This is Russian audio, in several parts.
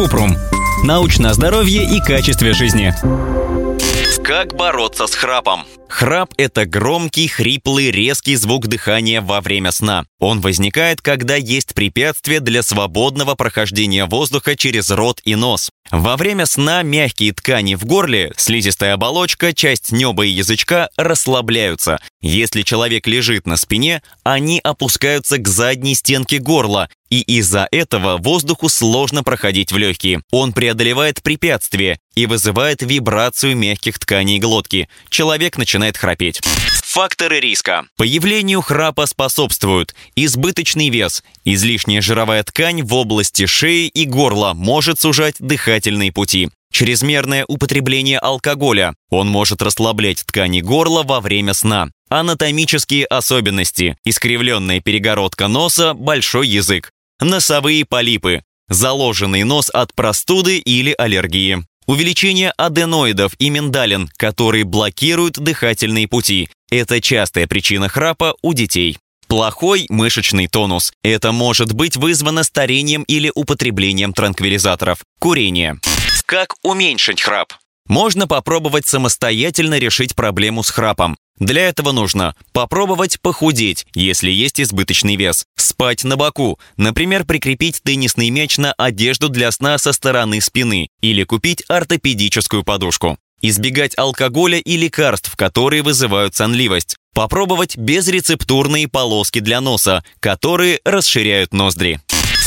Купрум. Научное здоровье и качестве жизни. Как бороться с храпом? Храп – это громкий, хриплый, резкий звук дыхания во время сна. Он возникает, когда есть препятствие для свободного прохождения воздуха через рот и нос. Во время сна мягкие ткани в горле, слизистая оболочка, часть неба и язычка расслабляются. Если человек лежит на спине, они опускаются к задней стенке горла, и из-за этого воздуху сложно проходить в легкие. Он преодолевает препятствие и вызывает вибрацию мягких тканей глотки. Человек начинает храпеть. Факторы риска. Появлению храпа способствуют избыточный вес, излишняя жировая ткань в области шеи и горла может сужать дыхательные пути. Чрезмерное употребление алкоголя. Он может расслаблять ткани горла во время сна. Анатомические особенности. Искривленная перегородка носа, большой язык носовые полипы, заложенный нос от простуды или аллергии, увеличение аденоидов и миндалин, которые блокируют дыхательные пути. Это частая причина храпа у детей. Плохой мышечный тонус. Это может быть вызвано старением или употреблением транквилизаторов. Курение. Как уменьшить храп? Можно попробовать самостоятельно решить проблему с храпом. Для этого нужно попробовать похудеть, если есть избыточный вес, спать на боку, например, прикрепить теннисный мяч на одежду для сна со стороны спины или купить ортопедическую подушку. Избегать алкоголя и лекарств, которые вызывают сонливость. Попробовать безрецептурные полоски для носа, которые расширяют ноздри.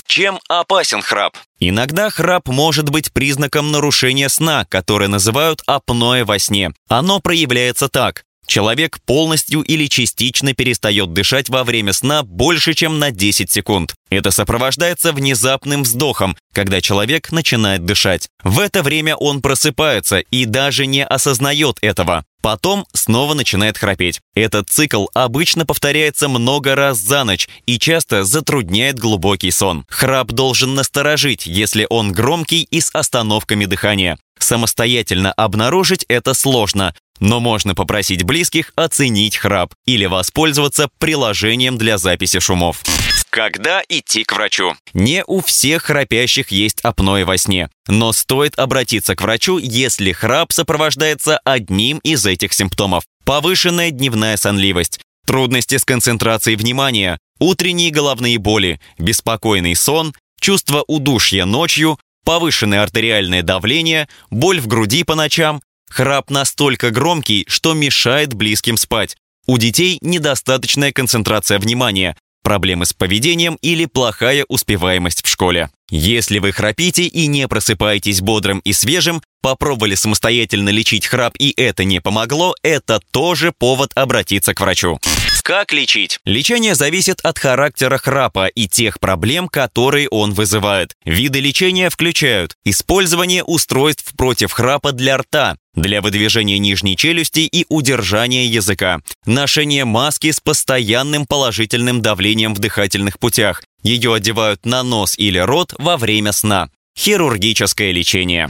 Чем опасен храп? Иногда храп может быть признаком нарушения сна, которое называют апноэ во сне. Оно проявляется так. Человек полностью или частично перестает дышать во время сна больше, чем на 10 секунд. Это сопровождается внезапным вздохом, когда человек начинает дышать. В это время он просыпается и даже не осознает этого. Потом снова начинает храпеть. Этот цикл обычно повторяется много раз за ночь и часто затрудняет глубокий сон. Храп должен насторожить, если он громкий и с остановками дыхания. Самостоятельно обнаружить это сложно, но можно попросить близких оценить храп или воспользоваться приложением для записи шумов. Когда идти к врачу? Не у всех храпящих есть апноэ во сне, но стоит обратиться к врачу, если храп сопровождается одним из этих симптомов. Повышенная дневная сонливость, трудности с концентрацией внимания, утренние головные боли, беспокойный сон, чувство удушья ночью, повышенное артериальное давление, боль в груди по ночам, Храп настолько громкий, что мешает близким спать. У детей недостаточная концентрация внимания, проблемы с поведением или плохая успеваемость в школе. Если вы храпите и не просыпаетесь бодрым и свежим, попробовали самостоятельно лечить храп и это не помогло, это тоже повод обратиться к врачу. Как лечить? Лечение зависит от характера храпа и тех проблем, которые он вызывает. Виды лечения включают использование устройств против храпа для рта, для выдвижения нижней челюсти и удержания языка, ношение маски с постоянным положительным давлением в дыхательных путях, ее одевают на нос или рот во время сна. Хирургическое лечение.